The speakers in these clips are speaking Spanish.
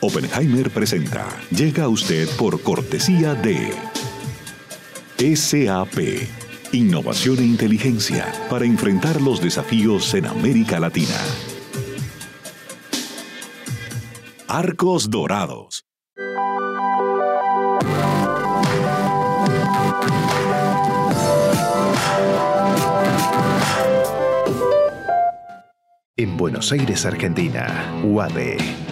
Oppenheimer presenta. Llega a usted por cortesía de SAP. Innovación e inteligencia para enfrentar los desafíos en América Latina. Arcos Dorados. En Buenos Aires, Argentina, UADE.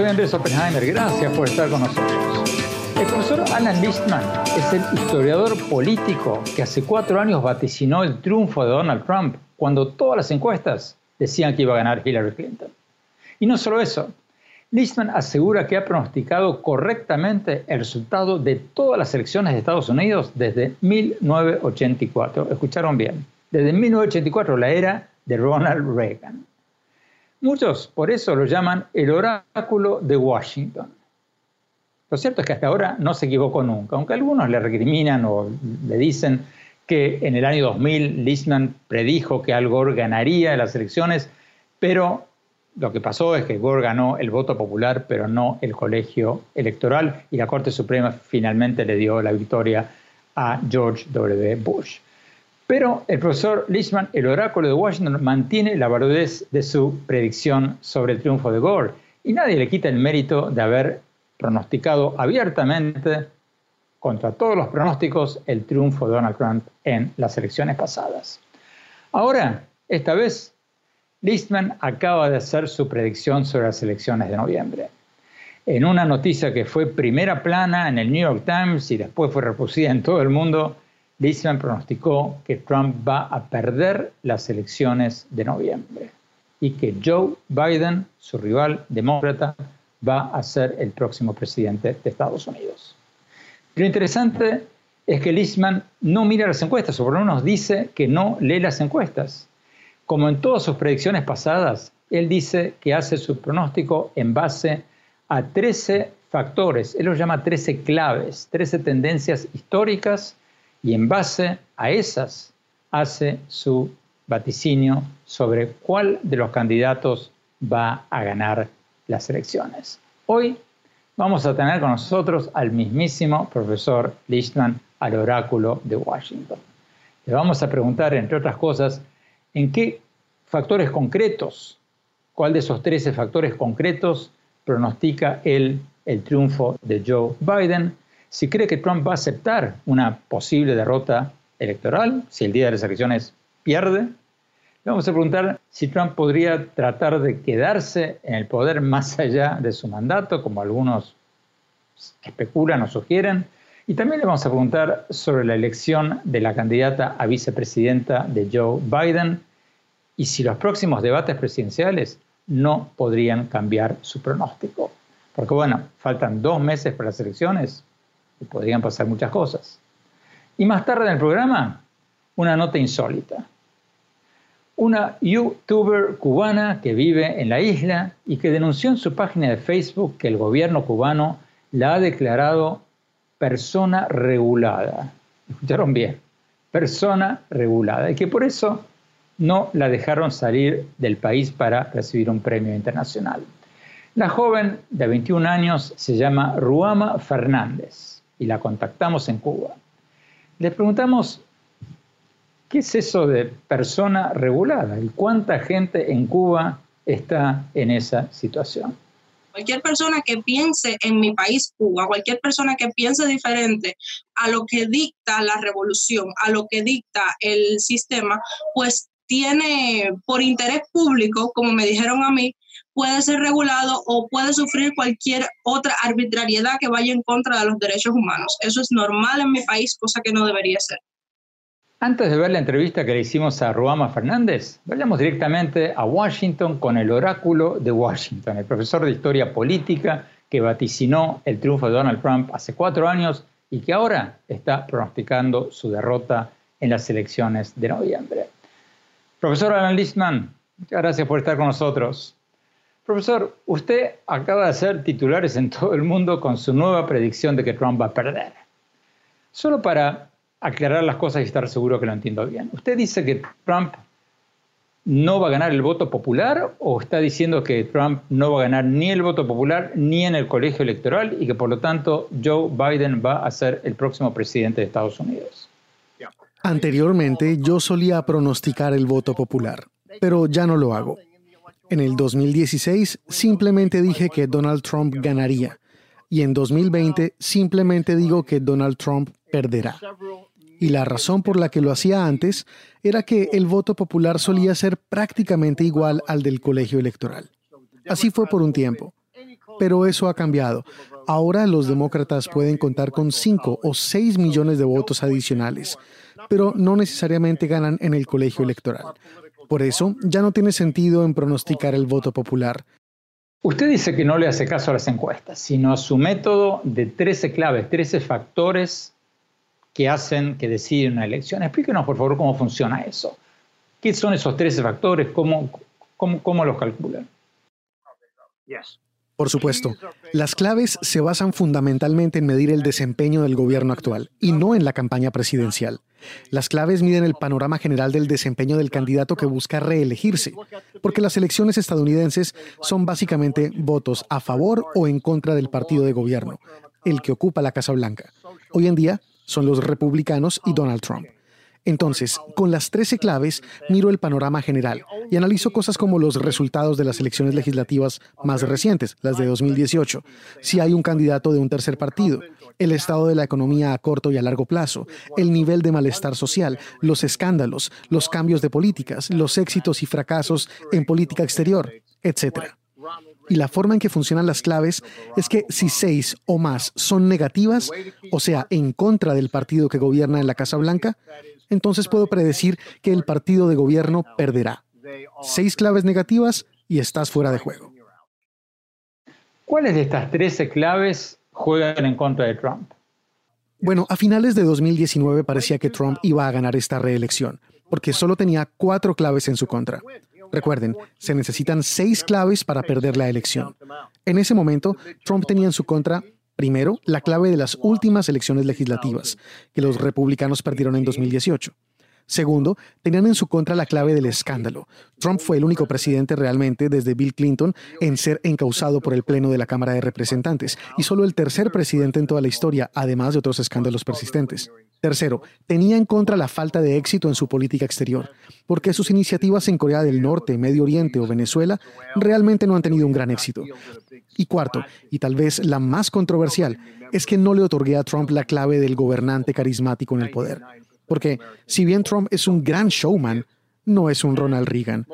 Soy Andrés Oppenheimer. Gracias por estar con nosotros. El profesor Alan Lichtman es el historiador político que hace cuatro años vaticinó el triunfo de Donald Trump cuando todas las encuestas decían que iba a ganar Hillary Clinton. Y no solo eso, Lichtman asegura que ha pronosticado correctamente el resultado de todas las elecciones de Estados Unidos desde 1984. Escucharon bien, desde 1984, la era de Ronald Reagan. Muchos por eso lo llaman el oráculo de Washington. Lo cierto es que hasta ahora no se equivocó nunca, aunque algunos le recriminan o le dicen que en el año 2000 Lichtman predijo que Al Gore ganaría las elecciones, pero lo que pasó es que Gore ganó el voto popular, pero no el colegio electoral, y la Corte Suprema finalmente le dio la victoria a George W. Bush. Pero el profesor Lichtman, el oráculo de Washington, mantiene la validez de su predicción sobre el triunfo de Gore, y nadie le quita el mérito de haber pronosticado abiertamente, contra todos los pronósticos, el triunfo de Donald Trump en las elecciones pasadas. Ahora, esta vez, Lichtman acaba de hacer su predicción sobre las elecciones de noviembre. En una noticia que fue primera plana en el New York Times y después fue reproducida en todo el mundo, Lichtman pronosticó que Trump va a perder las elecciones de noviembre y que Joe Biden, su rival demócrata, va a ser el próximo presidente de Estados Unidos. Lo interesante es que Lichtman no mira las encuestas, o por lo menos dice que no lee las encuestas. Como en todas sus predicciones pasadas, él dice que hace su pronóstico en base a 13 factores, él los llama 13 claves, 13 tendencias históricas, y en base a esas hace su vaticinio sobre cuál de los candidatos va a ganar las elecciones. Hoy vamos a tener con nosotros al mismísimo profesor Lichtman al oráculo de Washington. Le vamos a preguntar, entre otras cosas, en qué factores concretos, cuál de esos 13 factores concretos pronostica él el triunfo de Joe Biden, si cree que Trump va a aceptar una posible derrota electoral, si el día de las elecciones pierde, le vamos a preguntar si Trump podría tratar de quedarse en el poder más allá de su mandato, como algunos especulan o sugieren. Y también le vamos a preguntar sobre la elección de la candidata a vicepresidenta de Joe Biden y si los próximos debates presidenciales no podrían cambiar su pronóstico. Porque bueno, faltan dos meses para las elecciones podrían pasar muchas cosas. Y más tarde en el programa, una nota insólita. una youtuber cubana que vive en la isla y que denunció en su página de Facebook que el gobierno cubano la ha declarado persona regulada. Escucharon bien, persona regulada, y que por eso no la dejaron salir del país para recibir un premio internacional. La joven de 21 años se llama Ruama Fernández y la contactamos en Cuba. Le preguntamos, ¿qué es eso de persona regulada y cuánta gente en Cuba está en esa situación? Cualquier persona que piense en mi país, Cuba, cualquier persona que piense diferente a lo que dicta la revolución, a lo que dicta el sistema, pues tiene por interés público, como me dijeron a mí, puede ser regulado o puede sufrir cualquier otra arbitrariedad que vaya en contra de los derechos humanos. Eso es normal en mi país, cosa que no debería ser. Antes de ver la entrevista que le hicimos a Ruama Fernández, vayamos directamente a Washington con el oráculo de Washington, el profesor de historia política que vaticinó el triunfo de Donald Trump hace cuatro años y que ahora está pronosticando su derrota en las elecciones de noviembre. Profesor Alan Listman, muchas gracias por estar con nosotros. Profesor, usted acaba de hacer titulares en todo el mundo con su nueva predicción de que Trump va a perder. Solo para aclarar las cosas y estar seguro que lo entiendo bien. ¿Usted dice que Trump no va a ganar el voto popular o está diciendo que Trump no va a ganar ni el voto popular ni en el colegio electoral y que por lo tanto Joe Biden va a ser el próximo presidente de Estados Unidos? Anteriormente yo solía pronosticar el voto popular, pero ya no lo hago. En el 2016 simplemente dije que Donald Trump ganaría y en 2020 simplemente digo que Donald Trump perderá y la razón por la que lo hacía antes era que el voto popular solía ser prácticamente igual al del colegio electoral. Así fue por un tiempo. Pero eso ha cambiado. Ahora los demócratas pueden contar con 5 o 6 millones de votos adicionales, pero no necesariamente ganan en el colegio electoral. Por eso ya no tiene sentido en pronosticar el voto popular. Usted dice que no le hace caso a las encuestas, sino a su método de 13 claves, 13 factores que hacen que deciden una elección. Explíquenos, por favor, cómo funciona eso. ¿Qué son esos 13 factores? ¿Cómo, cómo, cómo los calculan? Por supuesto, las claves se basan fundamentalmente en medir el desempeño del gobierno actual y no en la campaña presidencial. Las claves miden el panorama general del desempeño del candidato que busca reelegirse, porque las elecciones estadounidenses son básicamente votos a favor o en contra del partido de gobierno, el que ocupa la Casa Blanca. Hoy en día, son los republicanos y Donald Trump. Entonces, con las 13 claves, miro el panorama general y analizo cosas como los resultados de las elecciones legislativas más recientes, las de 2018, si hay un candidato de un tercer partido, el estado de la economía a corto y a largo plazo, el nivel de malestar social, los escándalos, los cambios de políticas, los éxitos y fracasos en política exterior, etc. Y la forma en que funcionan las claves es que si seis o más son negativas, o sea, en contra del partido que gobierna en la Casa Blanca, entonces puedo predecir que el partido de gobierno perderá. Seis claves negativas y estás fuera de juego. ¿Cuáles de estas 13 claves juegan en contra de Trump? Bueno, a finales de 2019 parecía que Trump iba a ganar esta reelección, porque solo tenía cuatro claves en su contra. Recuerden, se necesitan seis claves para perder la elección. En ese momento, Trump tenía en su contra Primero, la clave de las últimas elecciones legislativas, que los republicanos perdieron en 2018. Segundo, tenían en su contra la clave del escándalo. Trump fue el único presidente realmente desde Bill Clinton en ser encausado por el Pleno de la Cámara de Representantes y solo el tercer presidente en toda la historia, además de otros escándalos persistentes. Tercero, tenía en contra la falta de éxito en su política exterior, porque sus iniciativas en Corea del Norte, Medio Oriente o Venezuela realmente no han tenido un gran éxito. Y cuarto, y tal vez la más controversial, es que no le otorgué a Trump la clave del gobernante carismático en el poder. Porque si bien Trump es un gran showman, no es un Ronald Reagan.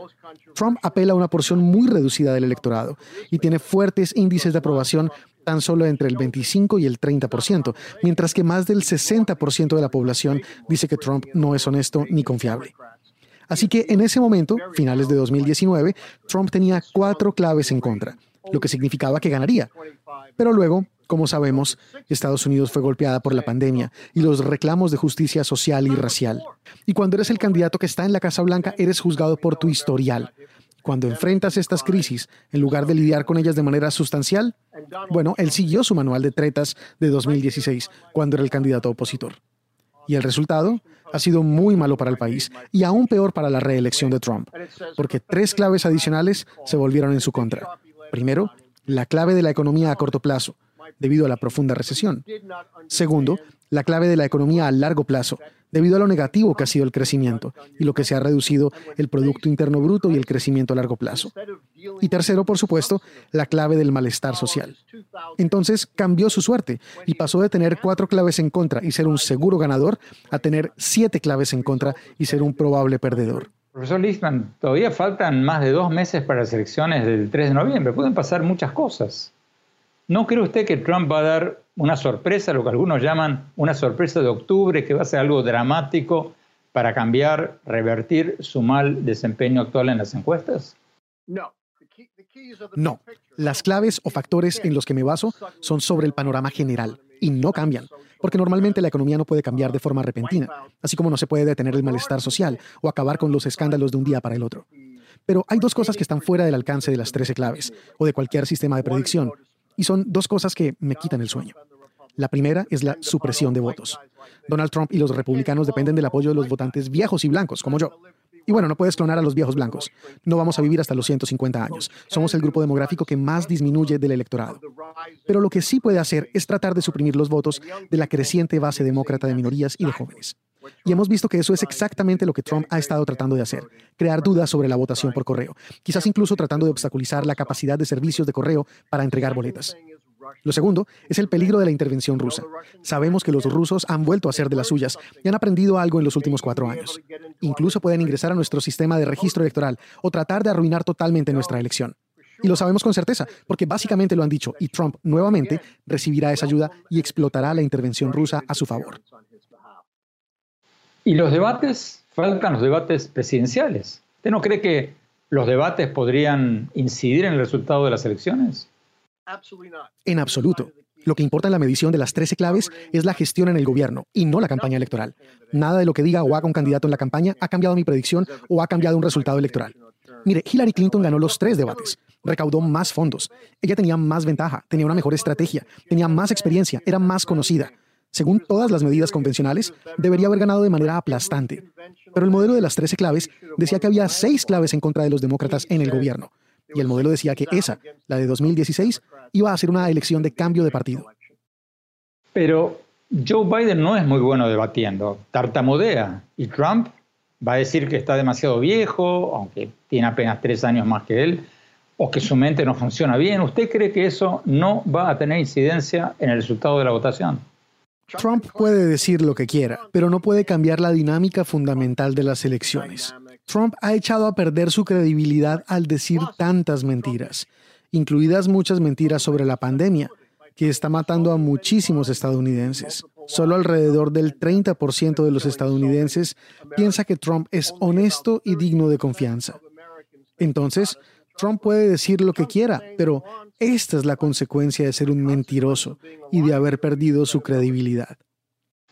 Trump apela a una porción muy reducida del electorado y tiene fuertes índices de aprobación tan solo entre el 25 y el 30%, mientras que más del 60% de la población dice que Trump no es honesto ni confiable. Así que en ese momento, finales de 2019, Trump tenía cuatro claves en contra. lo que significaba que ganaría. Pero luego, como sabemos, Estados Unidos fue golpeada por la pandemia y los reclamos de justicia social y racial. Y cuando eres el candidato que está en la Casa Blanca, eres juzgado por tu historial. Cuando enfrentas estas crisis, en lugar de lidiar con ellas de manera sustancial, bueno, él siguió su manual de tretas de 2016, cuando era el candidato opositor. Y el resultado ha sido muy malo para el país y aún peor para la reelección de Trump, porque tres claves adicionales se volvieron en su contra. Primero, la clave de la economía a corto plazo, debido a la profunda recesión. Segundo, la clave de la economía a largo plazo, debido a lo negativo que ha sido el crecimiento y lo que se ha reducido el Producto Interno Bruto y el crecimiento a largo plazo. Y tercero, por supuesto, la clave del malestar social. Entonces cambió su suerte y pasó de tener cuatro claves en contra y ser un seguro ganador a tener siete claves en contra y ser un probable perdedor. Profesor Listman, todavía faltan más de dos meses para las elecciones del 3 de noviembre. Pueden pasar muchas cosas. ¿No cree usted que Trump va a dar una sorpresa, lo que algunos llaman una sorpresa de octubre, que va a ser algo dramático para cambiar, revertir su mal desempeño actual en las encuestas? No. No, las claves o factores en los que me baso son sobre el panorama general y no cambian, porque normalmente la economía no puede cambiar de forma repentina, así como no se puede detener el malestar social o acabar con los escándalos de un día para el otro. Pero hay dos cosas que están fuera del alcance de las 13 claves o de cualquier sistema de predicción, y son dos cosas que me quitan el sueño. La primera es la supresión de votos. Donald Trump y los republicanos dependen del apoyo de los votantes viejos y blancos, como yo. Y bueno, no puedes clonar a los viejos blancos. No vamos a vivir hasta los 150 años. Somos el grupo demográfico que más disminuye del electorado. Pero lo que sí puede hacer es tratar de suprimir los votos de la creciente base demócrata de minorías y de jóvenes. Y hemos visto que eso es exactamente lo que Trump ha estado tratando de hacer, crear dudas sobre la votación por correo, quizás incluso tratando de obstaculizar la capacidad de servicios de correo para entregar boletas. Lo segundo es el peligro de la intervención rusa. Sabemos que los rusos han vuelto a ser de las suyas y han aprendido algo en los últimos cuatro años. Incluso pueden ingresar a nuestro sistema de registro electoral o tratar de arruinar totalmente nuestra elección. Y lo sabemos con certeza, porque básicamente lo han dicho, y Trump nuevamente recibirá esa ayuda y explotará la intervención rusa a su favor. ¿Y los debates? Faltan los debates presidenciales. ¿Usted no cree que los debates podrían incidir en el resultado de las elecciones? En absoluto. Lo que importa en la medición de las 13 claves es la gestión en el gobierno y no la campaña electoral. Nada de lo que diga o haga un candidato en la campaña ha cambiado mi predicción o ha cambiado un resultado electoral. Mire, Hillary Clinton ganó los tres debates, recaudó más fondos, ella tenía más ventaja, tenía una mejor estrategia, tenía más experiencia, era más conocida según todas las medidas convencionales, debería haber ganado de manera aplastante. Pero el modelo de las 13 claves decía que había seis claves en contra de los demócratas en el gobierno. Y el modelo decía que esa, la de 2016, iba a ser una elección de cambio de partido. Pero Joe Biden no es muy bueno debatiendo, tartamudea. Y Trump va a decir que está demasiado viejo, aunque tiene apenas tres años más que él, o que su mente no funciona bien. ¿Usted cree que eso no va a tener incidencia en el resultado de la votación? Trump puede decir lo que quiera, pero no puede cambiar la dinámica fundamental de las elecciones. Trump ha echado a perder su credibilidad al decir tantas mentiras, incluidas muchas mentiras sobre la pandemia, que está matando a muchísimos estadounidenses. Solo alrededor del 30% de los estadounidenses piensa que Trump es honesto y digno de confianza. Entonces, Trump puede decir lo que quiera, pero esta es la consecuencia de ser un mentiroso y de haber perdido su credibilidad.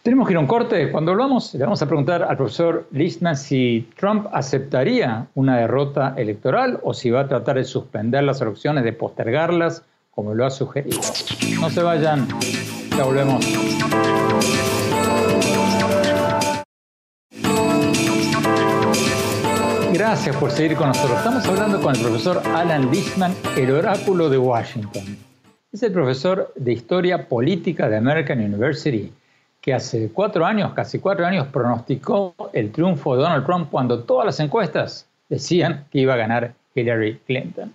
Tenemos que ir a un corte. Cuando hablamos, le vamos a preguntar al profesor Listman si Trump aceptaría una derrota electoral o si va a tratar de suspender las elecciones, de postergarlas, como lo ha sugerido. No se vayan, ya volvemos. Gracias por seguir con nosotros. Estamos hablando con el profesor Alan Lichtman, el oráculo de Washington. Es el profesor de Historia Política de American University, que hace cuatro años, casi cuatro años, pronosticó el triunfo de Donald Trump cuando todas las encuestas decían que iba a ganar Hillary Clinton.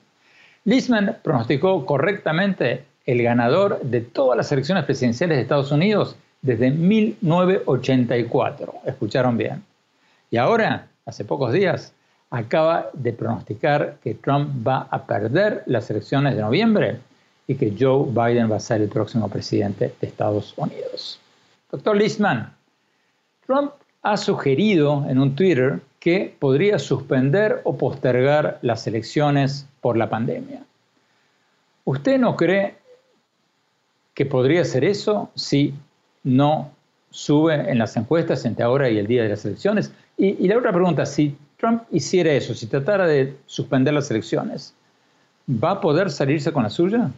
Lichtman pronosticó correctamente el ganador de todas las elecciones presidenciales de Estados Unidos desde 1984. Escucharon bien. Y ahora, hace pocos días, acaba de pronosticar que Trump va a perder las elecciones de noviembre y que Joe Biden va a ser el próximo presidente de Estados Unidos. Doctor Listman, Trump ha sugerido en un Twitter que podría suspender o postergar las elecciones por la pandemia. ¿Usted no cree que podría ser eso si no sube en las encuestas entre ahora y el día de las elecciones? Y, la otra pregunta, si Trump hiciera eso, si tratara de suspender las elecciones, ¿va a poder salirse con la suya?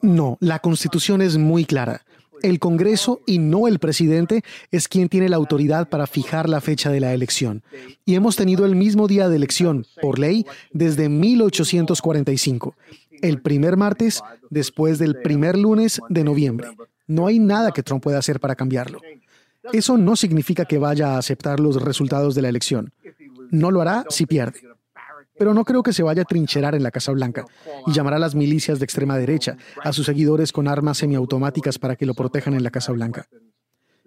No, la constitución es muy clara. El Congreso y no el presidente es quien tiene la autoridad para fijar la fecha de la elección. Y hemos tenido el mismo día de elección, por ley, desde 1845, el primer martes después del primer lunes de noviembre. No hay nada que Trump pueda hacer para cambiarlo. Eso no significa que vaya a aceptar los resultados de la elección. No lo hará si pierde pero no creo que se vaya a trincherar en la Casa Blanca y llamará a las milicias de extrema derecha, a sus seguidores con armas semiautomáticas para que lo protejan en la Casa Blanca.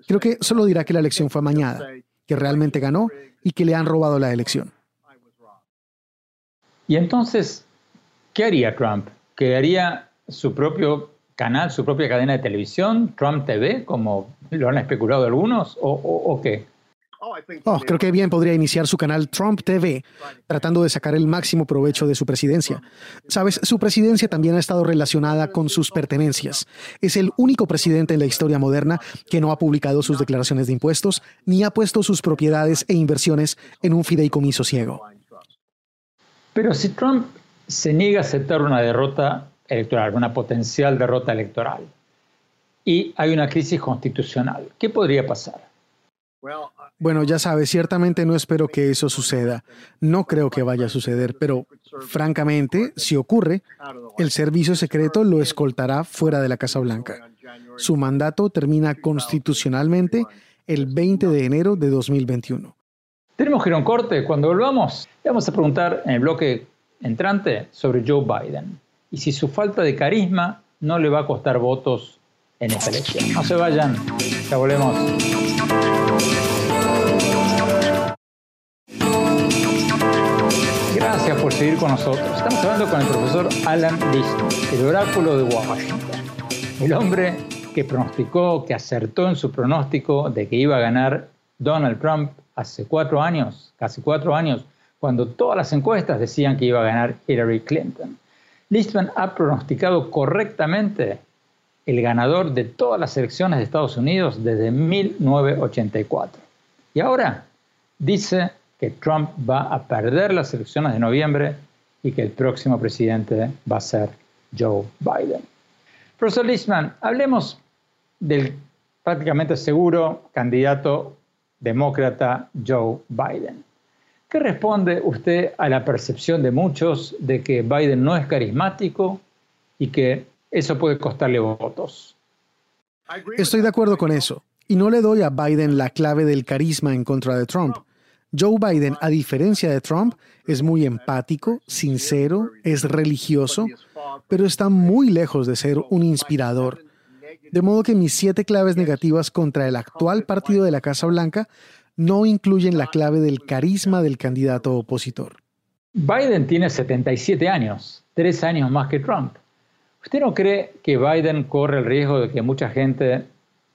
Creo que solo dirá que la elección fue amañada, que realmente ganó y que le han robado la elección. Y entonces, ¿qué haría Trump? ¿Que haría su propio canal, su propia cadena de televisión, Trump TV, como lo han especulado algunos, o, o qué? Oh, creo que bien podría iniciar su canal Trump TV, tratando de sacar el máximo provecho de su presidencia. Sabes, su presidencia también ha estado relacionada con sus pertenencias. Es el único presidente en la historia moderna que no ha publicado sus declaraciones de impuestos ni ha puesto sus propiedades e inversiones en un fideicomiso ciego. Pero si Trump se niega a aceptar una derrota electoral, una potencial derrota electoral, y hay una crisis constitucional, ¿qué podría pasar? Bueno, ya sabes, ciertamente no espero que eso suceda. No creo que vaya a suceder, pero francamente, si ocurre, el servicio secreto lo escoltará fuera de la Casa Blanca. Su mandato termina constitucionalmente el 20 de enero de 2021. Tenemos que ir a un corte. Cuando volvamos, le vamos a preguntar en el bloque entrante sobre Joe Biden y si su falta de carisma no le va a costar votos en esta elección. No se vayan, ya volvemos. Gracias por seguir con nosotros. Estamos hablando con el profesor Alan Listo, el oráculo de Washington. El hombre que pronosticó, que acertó en su pronóstico de que iba a ganar Donald Trump hace cuatro años, casi cuatro años, cuando todas las encuestas decían que iba a ganar Hillary Clinton. Listman ha pronosticado correctamente el ganador de todas las elecciones de Estados Unidos desde 1984. Y ahora dice que Trump va a perder las elecciones de noviembre y que el próximo presidente va a ser Joe Biden. Profesor Lisman, hablemos del prácticamente seguro candidato demócrata Joe Biden. ¿Qué responde usted a la percepción de muchos de que Biden no es carismático y que eso puede costarle votos? Estoy de acuerdo con eso. Y no le doy a Biden la clave del carisma en contra de Trump. Joe Biden, a diferencia de Trump, es muy empático, sincero, es religioso, pero está muy lejos de ser un inspirador. De modo que mis siete claves negativas contra el actual partido de la Casa Blanca no incluyen la clave del carisma del candidato opositor. Biden tiene 77 años, tres años más que Trump. ¿Usted no cree que Biden corre el riesgo de que mucha gente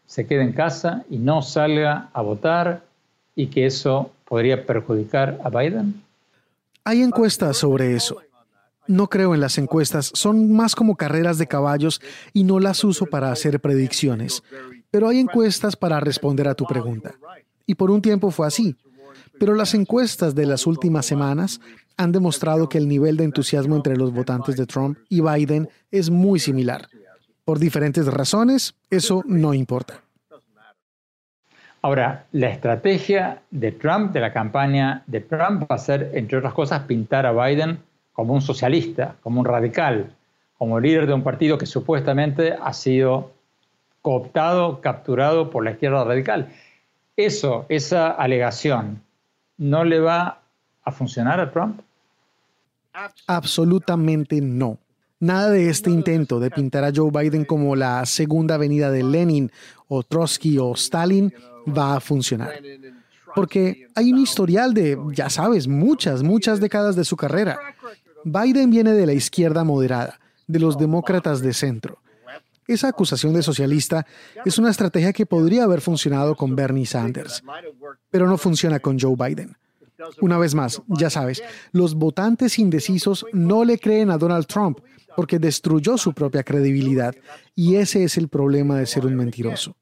se quede en casa y no salga a votar y que eso podría perjudicar a Biden? Hay encuestas sobre eso. No creo en las encuestas, son más como carreras de caballos y no las uso para hacer predicciones. Pero hay encuestas para responder a tu pregunta. Y por un tiempo fue así. Pero las encuestas de las últimas semanas han demostrado que el nivel de entusiasmo entre los votantes de Trump y Biden es muy similar. Por diferentes razones, eso no importa. Ahora, la estrategia de Trump, de la campaña de Trump, va a ser, entre otras cosas, pintar a Biden como un socialista, como un radical, como líder de un partido que supuestamente ha sido cooptado, capturado por la izquierda radical. Eso, esa alegación, ¿no le va a funcionar a Trump? Absolutamente no. Nada de este intento de pintar a Joe Biden como la segunda venida de Lenin o Trotsky o Stalin va a funcionar. Porque hay un historial de, ya sabes, muchas, muchas décadas de su carrera. Biden viene de la izquierda moderada, de los demócratas de centro. Esa acusación de socialista es una estrategia que podría haber funcionado con Bernie Sanders, pero no funciona con Joe Biden. Una vez más, ya sabes, los votantes indecisos no le creen a Donald Trump porque destruyó su propia credibilidad y ese es el problema de ser un mentiroso.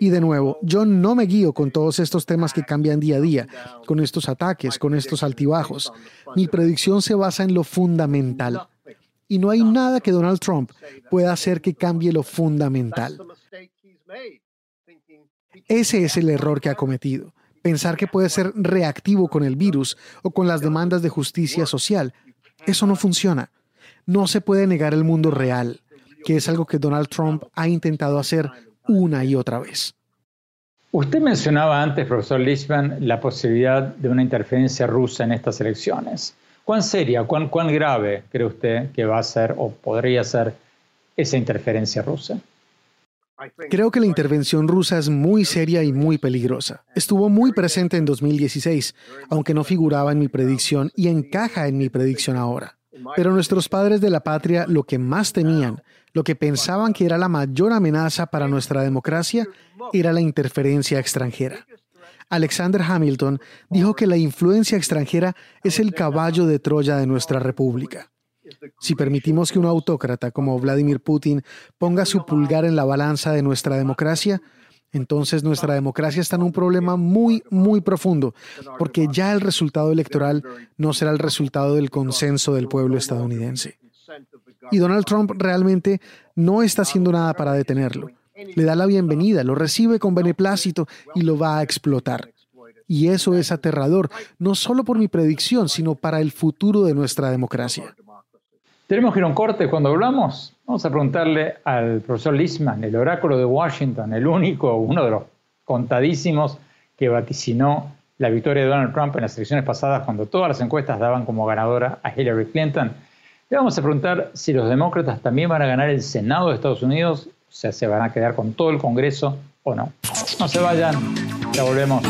Y de nuevo, yo no me guío con todos estos temas que cambian día a día, con estos ataques, con estos altibajos. Mi predicción se basa en lo fundamental. Y no hay nada que Donald Trump pueda hacer que cambie lo fundamental. Ese es el error que ha cometido. Pensar que puede ser reactivo con el virus o con las demandas de justicia social. Eso no funciona. No se puede negar el mundo real, que es algo que Donald Trump ha intentado hacer una y otra vez. Usted mencionaba antes, profesor Lichman, la posibilidad de una interferencia rusa en estas elecciones. ¿Cuán seria, cuán, cuán grave cree usted que va a ser o podría ser esa interferencia rusa? Creo que la intervención rusa es muy seria y muy peligrosa. Estuvo muy presente en 2016, aunque no figuraba en mi predicción y encaja en mi predicción ahora. Pero nuestros padres de la patria lo que más temían, lo que pensaban que era la mayor amenaza para nuestra democracia, era la interferencia extranjera. Alexander Hamilton dijo que la influencia extranjera es el caballo de Troya de nuestra república. Si permitimos que un autócrata como Vladimir Putin ponga su pulgar en la balanza de nuestra democracia, entonces nuestra democracia está en un problema muy, muy profundo, porque ya el resultado electoral no será el resultado del consenso del pueblo estadounidense. Y Donald Trump realmente no está haciendo nada para detenerlo. Le da la bienvenida, lo recibe con beneplácito y lo va a explotar. Y eso es aterrador, no solo por mi predicción, sino para el futuro de nuestra democracia. Tenemos que ir a un corte. Cuando hablamos, vamos a preguntarle al profesor Lisman, el oráculo de Washington, el único, uno de los contadísimos que vaticinó la victoria de Donald Trump en las elecciones pasadas cuando todas las encuestas daban como ganadora a Hillary Clinton. Le vamos a preguntar si los demócratas también van a ganar el Senado de Estados Unidos, o sea, se van a quedar con todo el Congreso o no. No se vayan, ya volvemos.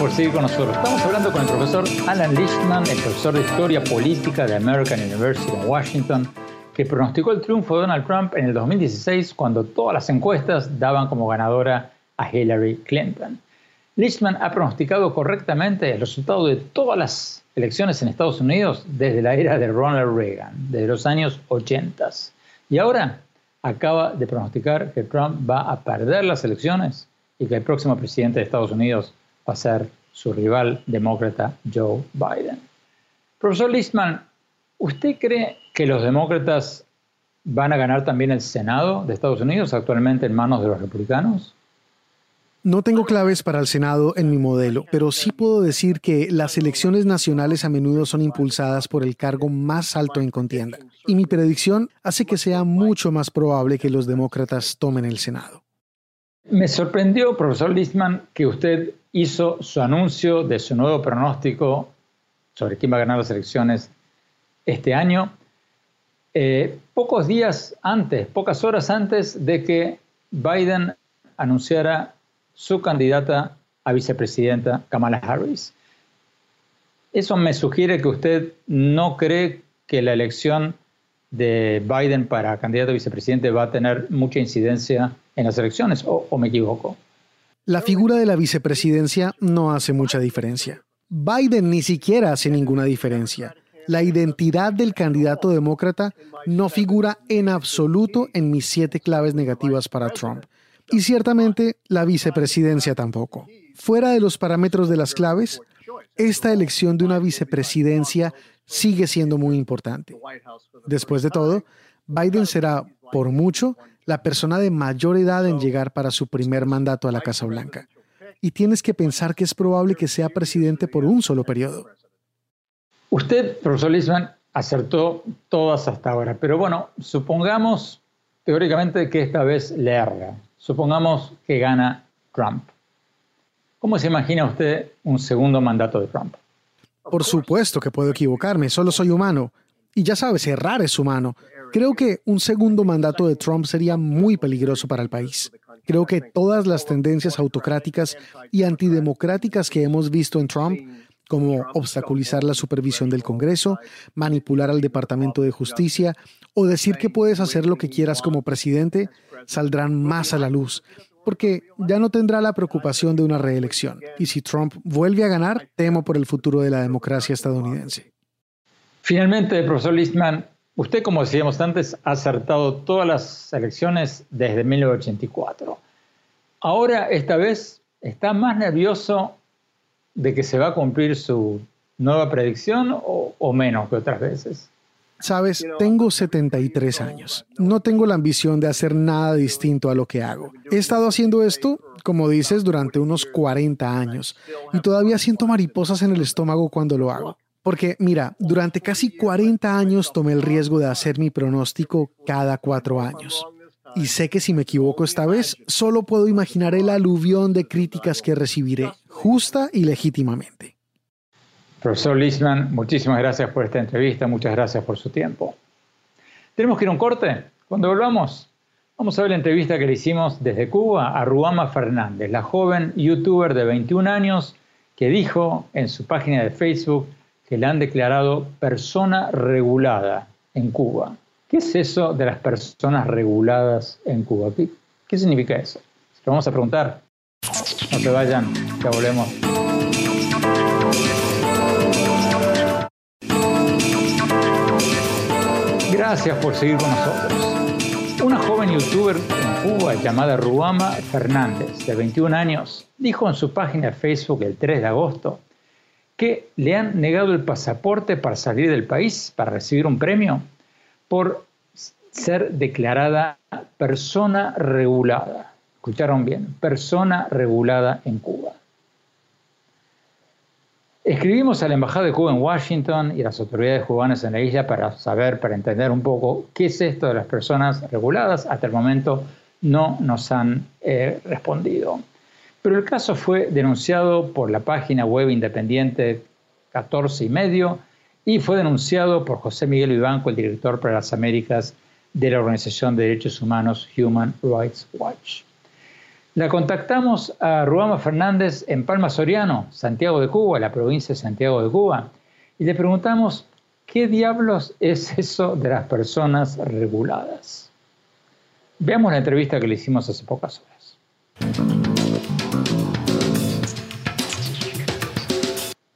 por seguir con nosotros. Estamos hablando con el profesor Alan Lichtman, el profesor de Historia Política de American University en Washington, que pronosticó el triunfo de Donald Trump en el 2016 cuando todas las encuestas daban como ganadora a Hillary Clinton. Lichtman ha pronosticado correctamente el resultado de todas las elecciones en Estados Unidos desde la era de Ronald Reagan, desde los años 80. Y ahora acaba de pronosticar que Trump va a perder las elecciones y que el próximo presidente de Estados Unidos va a ser su rival demócrata Joe Biden. Profesor Listman, ¿usted cree que los demócratas van a ganar también el Senado de Estados Unidos actualmente en manos de los republicanos? No tengo claves para el Senado en mi modelo, pero sí puedo decir que las elecciones nacionales a menudo son impulsadas por el cargo más alto en contienda. Y mi predicción hace que sea mucho más probable que los demócratas tomen el Senado. Me sorprendió, profesor Listman, que usted hizo su anuncio de su nuevo pronóstico sobre quién va a ganar las elecciones este año, eh, pocos días antes, pocas horas antes de que Biden anunciara su candidata a vicepresidenta Kamala Harris. Eso me sugiere que usted no cree que la elección de Biden para candidato a vicepresidente va a tener mucha incidencia en las elecciones, o me equivoco. La figura de la vicepresidencia no hace mucha diferencia. Biden ni siquiera hace ninguna diferencia. La identidad del candidato demócrata no figura en absoluto en mis siete claves negativas para Trump. Y ciertamente la vicepresidencia tampoco. Fuera de los parámetros de las claves, esta elección de una vicepresidencia sigue siendo muy importante. Después de todo, Biden será, por mucho, la persona de mayor edad en llegar para su primer mandato a la Casa Blanca. Y tienes que pensar que es probable que sea presidente por un solo periodo. Usted, profesor Lisman, acertó todas hasta ahora, pero bueno, supongamos teóricamente que esta vez le erra. Supongamos que gana Trump. ¿Cómo se imagina usted un segundo mandato de Trump? Por supuesto que puedo equivocarme, solo soy humano. Y ya sabes, errar es humano. Creo que un segundo mandato de Trump sería muy peligroso para el país. Creo que todas las tendencias autocráticas y antidemocráticas que hemos visto en Trump, como obstaculizar la supervisión del Congreso, manipular al Departamento de Justicia o decir que puedes hacer lo que quieras como presidente, saldrán más a la luz porque ya no tendrá la preocupación de una reelección. Y si Trump vuelve a ganar, temo por el futuro de la democracia estadounidense. Finalmente, profesor Listman, usted, como decíamos antes, ha acertado todas las elecciones desde 1984. Ahora, esta vez, está más nervioso de que se va a cumplir su nueva predicción o, o menos que otras veces. Sabes, tengo 73 años. No tengo la ambición de hacer nada distinto a lo que hago. He estado haciendo esto, como dices, durante unos 40 años y todavía siento mariposas en el estómago cuando lo hago. Porque, mira, durante casi 40 años tomé el riesgo de hacer mi pronóstico cada cuatro años. Y sé que si me equivoco esta vez, solo puedo imaginar el aluvión de críticas que recibiré, justa y legítimamente. Profesor Lisman, muchísimas gracias por esta entrevista, muchas gracias por su tiempo. Tenemos que ir a un corte. Cuando volvamos, vamos a ver la entrevista que le hicimos desde Cuba a Ruama Fernández, la joven youtuber de 21 años que dijo en su página de Facebook que la han declarado persona regulada en Cuba. ¿Qué es eso de las personas reguladas en Cuba? ¿Qué, significa eso? Lo vamos a preguntar. No te vayan, ya volvemos. Gracias por seguir con nosotros. Una joven youtuber en Cuba llamada Ruama Fernández, de 21 años, dijo en su página de Facebook el 3 de agosto que le han negado el pasaporte para salir del país, para recibir un premio, por ser declarada persona regulada. Escucharon bien, persona regulada en Cuba. Escribimos a la Embajada de Cuba en Washington y a las autoridades cubanas en la isla para saber, para entender un poco qué es esto de las personas reguladas. Hasta el momento no nos han eh, respondido. Pero el caso fue denunciado por la página web independiente 14 y medio y fue denunciado por José Miguel Vivanco, el director para las Américas de la Organización de Derechos Humanos Human Rights Watch. La contactamos a Ruama Fernández en Palma Soriano, Santiago de Cuba, la provincia de Santiago de Cuba, y le preguntamos qué diablos es eso de las personas reguladas. Veamos la entrevista que le hicimos hace pocas horas.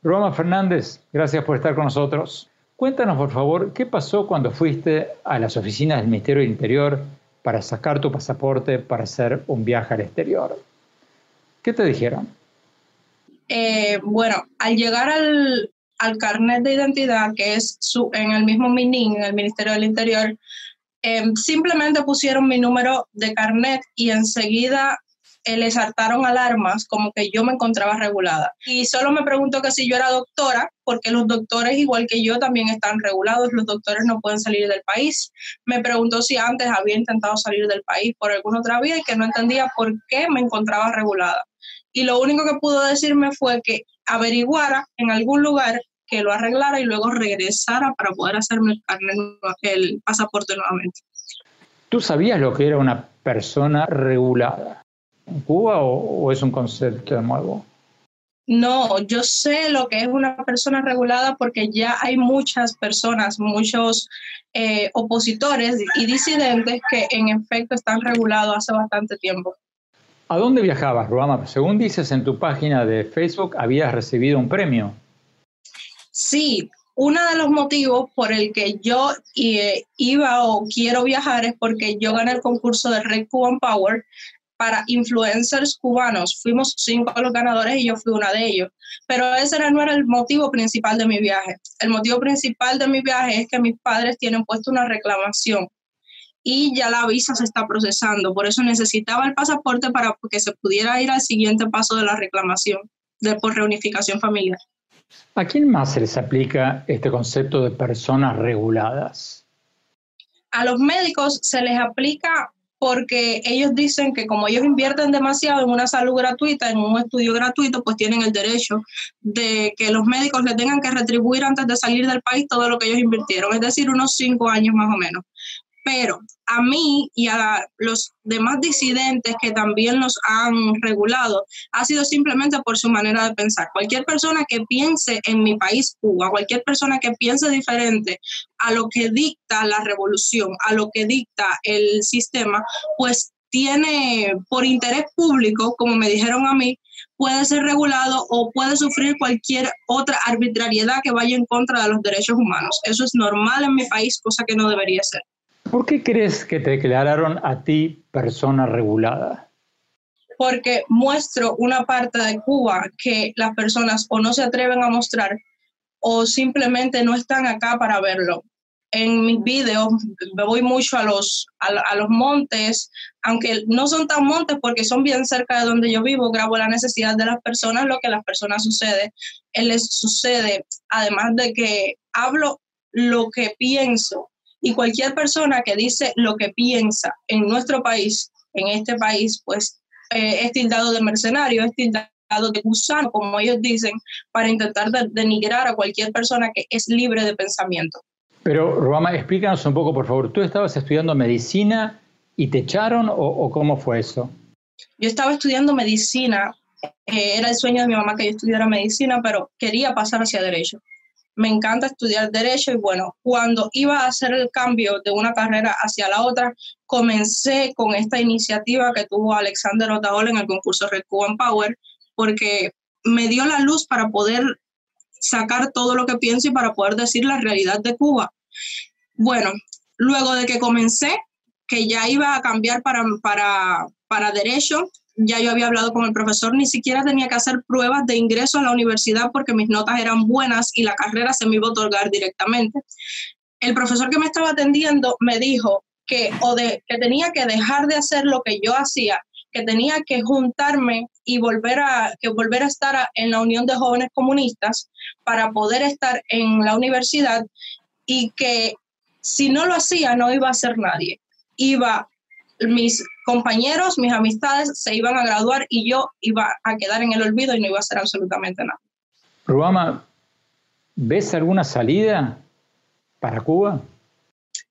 Ruama Fernández, gracias por estar con nosotros. Cuéntanos, por favor, qué pasó cuando fuiste a las oficinas del Ministerio del Interior para sacar tu pasaporte para hacer un viaje al exterior. ¿Qué te dijeron? Eh, bueno, al llegar al, carnet de identidad, que es su, en el mismo MININ, en el Ministerio del Interior, em, simplemente pusieron mi número de carnet y enseguida eh, les saltaron alarmas como que yo me encontraba regulada. Y solo me preguntó que si yo era doctora, porque los doctores, igual que yo, también están regulados, los doctores no pueden salir del país. Me preguntó si antes había intentado salir del país por alguna otra vía y que no entendía por qué me encontraba regulada. Y lo único que pudo decirme fue que averiguara en algún lugar que lo arreglara y luego regresara para poder hacerme el, el pasaporte nuevamente. ¿Tú sabías lo que era una persona regulada? En Cuba o, es un concepto nuevo? No, yo sé lo que es una persona regulada porque ya hay muchas personas, muchos eh, opositores y disidentes que en efecto están regulados hace bastante tiempo. ¿A dónde viajabas, Ruama? Según dices en tu página de Facebook, habías recibido un premio. Sí, uno de los motivos por el que yo eh, iba o quiero viajar es porque yo gané el concurso de Red Cuban Power, para influencers cubanos. Fuimos cinco los ganadores y yo fui una de ellos. Pero ese no era el motivo principal de mi viaje. El motivo principal de mi viaje es que mis padres tienen puesto una reclamación y ya la visa se está procesando. Por eso necesitaba el pasaporte para que se pudiera ir al siguiente paso de la reclamación de por reunificación familiar. ¿A quién más se les aplica este concepto de personas reguladas? A los médicos se les aplica porque ellos dicen que como ellos invierten demasiado en una salud gratuita, en un estudio gratuito, pues tienen el derecho de que los médicos le tengan que retribuir antes de salir del país todo lo que ellos invirtieron, es decir, unos cinco años más o menos. Pero a mí y a los demás disidentes que también los han regulado, ha sido simplemente por su manera de pensar. Cualquier persona que piense en mi país, Cuba, cualquier persona que piense diferente a lo que dicta la revolución, a lo que dicta el sistema, pues tiene por interés público, como me dijeron a mí, puede ser regulado o puede sufrir cualquier otra arbitrariedad que vaya en contra de los derechos humanos. Eso es normal en mi país, cosa que no debería ser. ¿Por qué crees que te declararon a ti persona regulada? Porque muestro una parte de Cuba que las personas o no se atreven a mostrar o simplemente no están acá para verlo. En mis videos me voy mucho a los, a, los montes, aunque no son tan montes porque son bien cerca de donde yo vivo, grabo la necesidad de las personas, lo que a las personas sucede, él les sucede, además de que hablo lo que pienso y cualquier persona que dice lo que piensa en nuestro país, en este país, pues eh, es tildado de mercenario, es tildado de gusano, como ellos dicen, para intentar denigrar a cualquier persona que es libre de pensamiento. Pero, Ruama, explícanos un poco, por favor. ¿Tú estabas estudiando medicina y te echaron o, cómo fue eso? Yo estaba estudiando medicina. Eh, era el sueño de mi mamá que yo estudiara medicina, pero quería pasar hacia derecho. Me encanta estudiar derecho y bueno, cuando iba a hacer el cambio de una carrera hacia la otra, comencé con esta iniciativa que tuvo Alexander Otaola en el concurso Red Cuban Power, porque me dio la luz para poder sacar todo lo que pienso y para poder decir la realidad de Cuba. Bueno, luego de que comencé, que ya iba a cambiar para, para, para derecho, ya yo había hablado con el profesor, ni siquiera tenía que hacer pruebas de ingreso a la universidad porque mis notas eran buenas y la carrera se me iba a otorgar directamente. El profesor que me estaba atendiendo me dijo que, o de, que tenía que dejar de hacer lo que yo hacía que tenía que juntarme y volver a, que volver a estar en la Unión de Jóvenes Comunistas para poder estar en la universidad y que si no lo hacía no iba a ser nadie. Iba, mis compañeros, mis amistades se iban a graduar y yo iba a quedar en el olvido y no iba a hacer absolutamente nada. Ruama, ¿ves alguna salida para Cuba?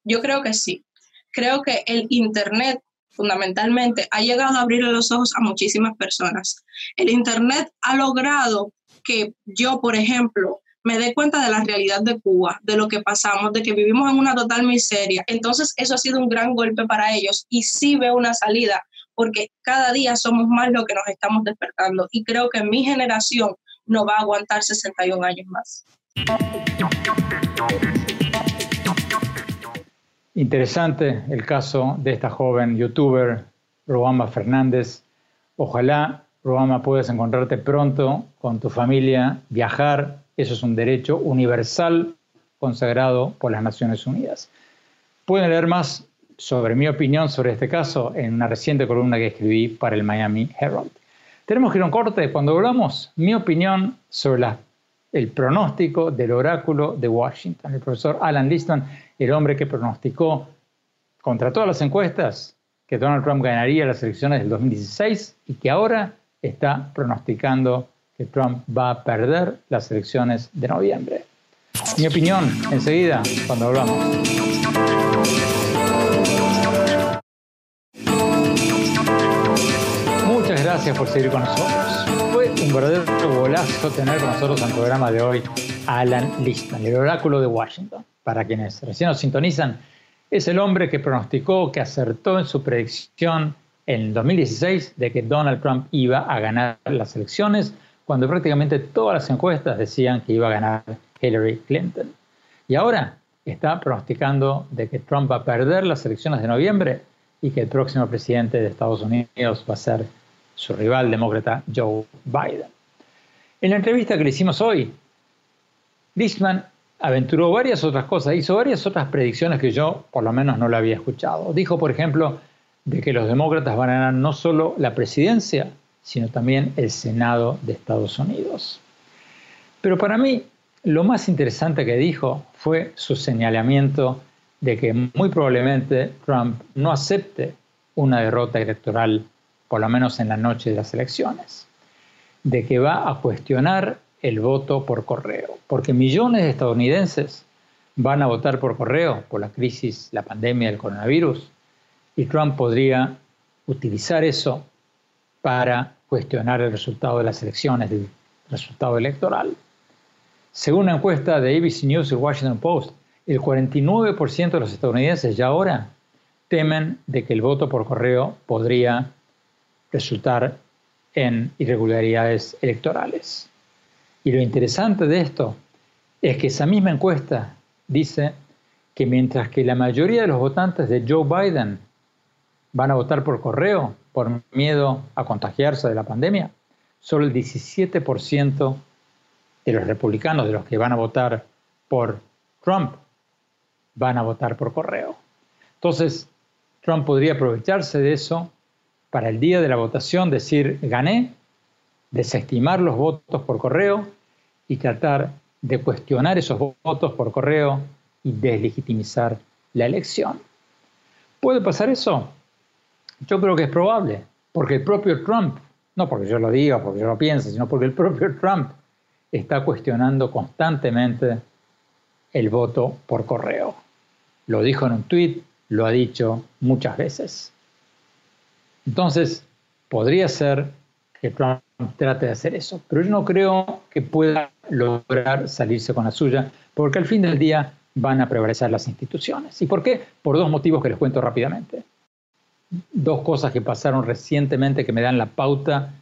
Yo creo que sí. Creo que el Internet fundamentalmente, ha llegado a abrir los ojos a muchísimas personas. El Internet ha logrado que yo, por ejemplo, me dé cuenta de la realidad de Cuba, de lo que pasamos, de que vivimos en una total miseria. Entonces, eso ha sido un gran golpe para ellos y sí veo una salida, porque cada día somos más lo que nos estamos despertando y creo que mi generación no va a aguantar 61 años más. Interesante el caso de esta joven youtuber, Ruama Fernández. Ojalá, Ruama, puedas encontrarte pronto con tu familia, viajar. Eso es un derecho universal consagrado por las Naciones Unidas. Pueden leer más sobre mi opinión sobre este caso en una reciente columna que escribí para el Miami Herald. Tenemos que ir a un corte. Cuando hablamos, mi opinión sobre el pronóstico del oráculo de Washington. El profesor Alan Liston el hombre que pronosticó contra todas las encuestas que Donald Trump ganaría las elecciones del 2016 y que ahora está pronosticando que Trump va a perder las elecciones de noviembre. Mi opinión, enseguida, cuando hablamos. Muchas gracias por seguir con nosotros. Fue un verdadero golazo tener con nosotros en el programa de hoy a Alan Liston, el oráculo de Washington para quienes recién nos sintonizan, es el hombre que pronosticó, que acertó en su predicción en 2016 de que Donald Trump iba a ganar las elecciones, cuando prácticamente todas las encuestas decían que iba a ganar Hillary Clinton. Y ahora está pronosticando de que Trump va a perder las elecciones de noviembre y que el próximo presidente de Estados Unidos va a ser su rival demócrata Joe Biden. En la entrevista que le hicimos hoy, Lichtman aventuró varias otras cosas, hizo varias otras predicciones que yo por lo menos no la había escuchado. Dijo, por ejemplo, de que los demócratas van a ganar no solo la presidencia, sino también el Senado de Estados Unidos. Pero para mí, lo más interesante que dijo fue su señalamiento de que muy probablemente Trump no acepte una derrota electoral, por lo menos en la noche de las elecciones, de que va a cuestionar el voto por correo, porque millones de estadounidenses van a votar por correo por la crisis, la pandemia del coronavirus, y Trump podría utilizar eso para cuestionar el resultado de las elecciones, el resultado electoral. Según una encuesta de ABC News y Washington Post, el 49% de los estadounidenses ya ahora temen de que el voto por correo podría resultar en irregularidades electorales. Y lo interesante de esto es que esa misma encuesta dice que mientras que la mayoría de los votantes de Joe Biden van a votar por correo por miedo a contagiarse de la pandemia, solo el 17% de los republicanos, de los que van a votar por Trump, van a votar por correo. Entonces, Trump podría aprovecharse de eso para el día de la votación decir gané, desestimar los votos por correo y tratar de cuestionar esos votos por correo y deslegitimizar la elección. ¿Puede pasar eso? Yo creo que es probable, porque el propio Trump, no porque yo lo diga, porque yo lo piense, sino porque el propio Trump está cuestionando constantemente el voto por correo. Lo dijo en un tuit, lo ha dicho muchas veces. Entonces, podría ser que Trump trate de hacer eso, pero yo no creo que pueda lograr salirse con la suya, porque al fin del día van a prevalecer las instituciones. ¿Y por qué? Por dos motivos que les cuento rápidamente. Dos cosas que pasaron recientemente que me dan la pauta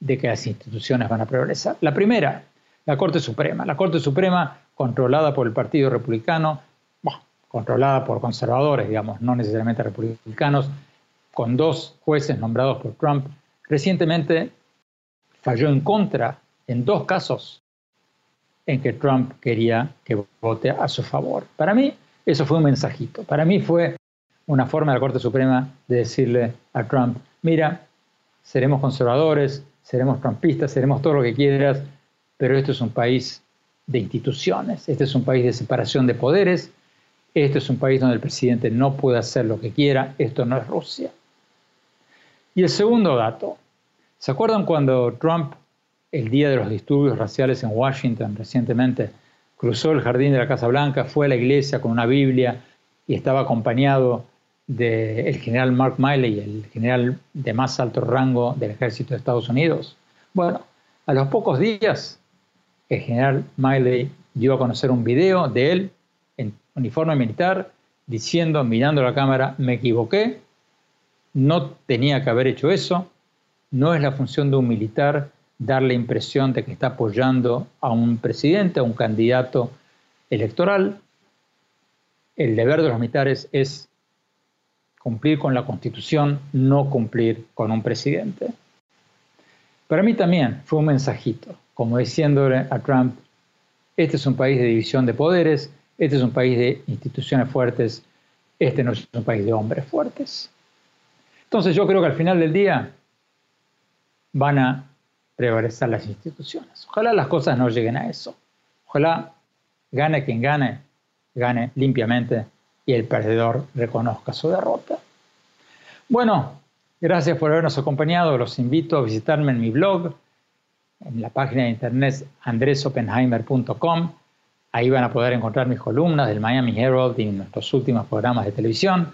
de que las instituciones van a prevalecer. La primera, la Corte Suprema. La Corte Suprema, controlada por el Partido Republicano, controlada por conservadores, digamos, no necesariamente republicanos, con dos jueces nombrados por Trump, recientemente falló en contra en dos casos en que Trump quería que vote a su favor. Para mí eso fue un mensajito. Para mí fue una forma de la Corte Suprema de decirle a Trump, mira, seremos conservadores, seremos trumpistas, seremos todo lo que quieras, pero esto es un país de instituciones, este es un país de separación de poderes, este es un país donde el presidente no puede hacer lo que quiera, esto no es Rusia. Y el segundo dato, ¿se acuerdan cuando Trump el día de los disturbios raciales en Washington recientemente, cruzó el jardín de la Casa Blanca, fue a la iglesia con una Biblia y estaba acompañado del general Mark Miley, el general de más alto rango del ejército de Estados Unidos. Bueno, a los pocos días, el general Miley dio a conocer un video de él en uniforme militar diciendo, mirando la cámara, me equivoqué, no tenía que haber hecho eso, no es la función de un militar dar la impresión de que está apoyando a un presidente, a un candidato electoral. El deber de los militares es cumplir con la constitución, no cumplir con un presidente. Para mí también fue un mensajito, como diciéndole a Trump, este es un país de división de poderes, este es un país de instituciones fuertes, este no es un país de hombres fuertes. Entonces yo creo que al final del día van a prevalecer las instituciones. Ojalá las cosas no lleguen a eso. Ojalá gane quien gane, gane limpiamente y el perdedor reconozca su derrota. Bueno, gracias por habernos acompañado. Los invito a visitarme en mi blog, en la página de internet andresopenheimer.com. Ahí van a poder encontrar mis columnas del Miami Herald y nuestros últimos programas de televisión.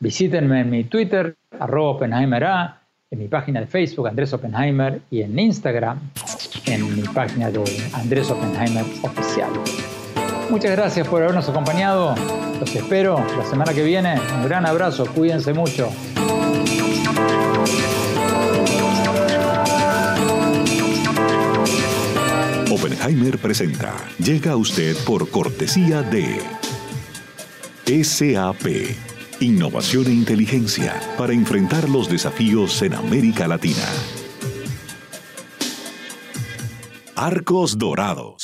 Visítenme en mi Twitter, arroba OpenheimerA en mi página de Facebook, Andrés Oppenheimer, y en Instagram, en mi página de Andrés Oppenheimer Oficial. Muchas gracias por habernos acompañado. Los espero la semana que viene. Un gran abrazo. Cuídense mucho. Oppenheimer presenta. Llega a usted por cortesía de SAP Innovación e inteligencia para enfrentar los desafíos en América Latina. Arcos Dorados.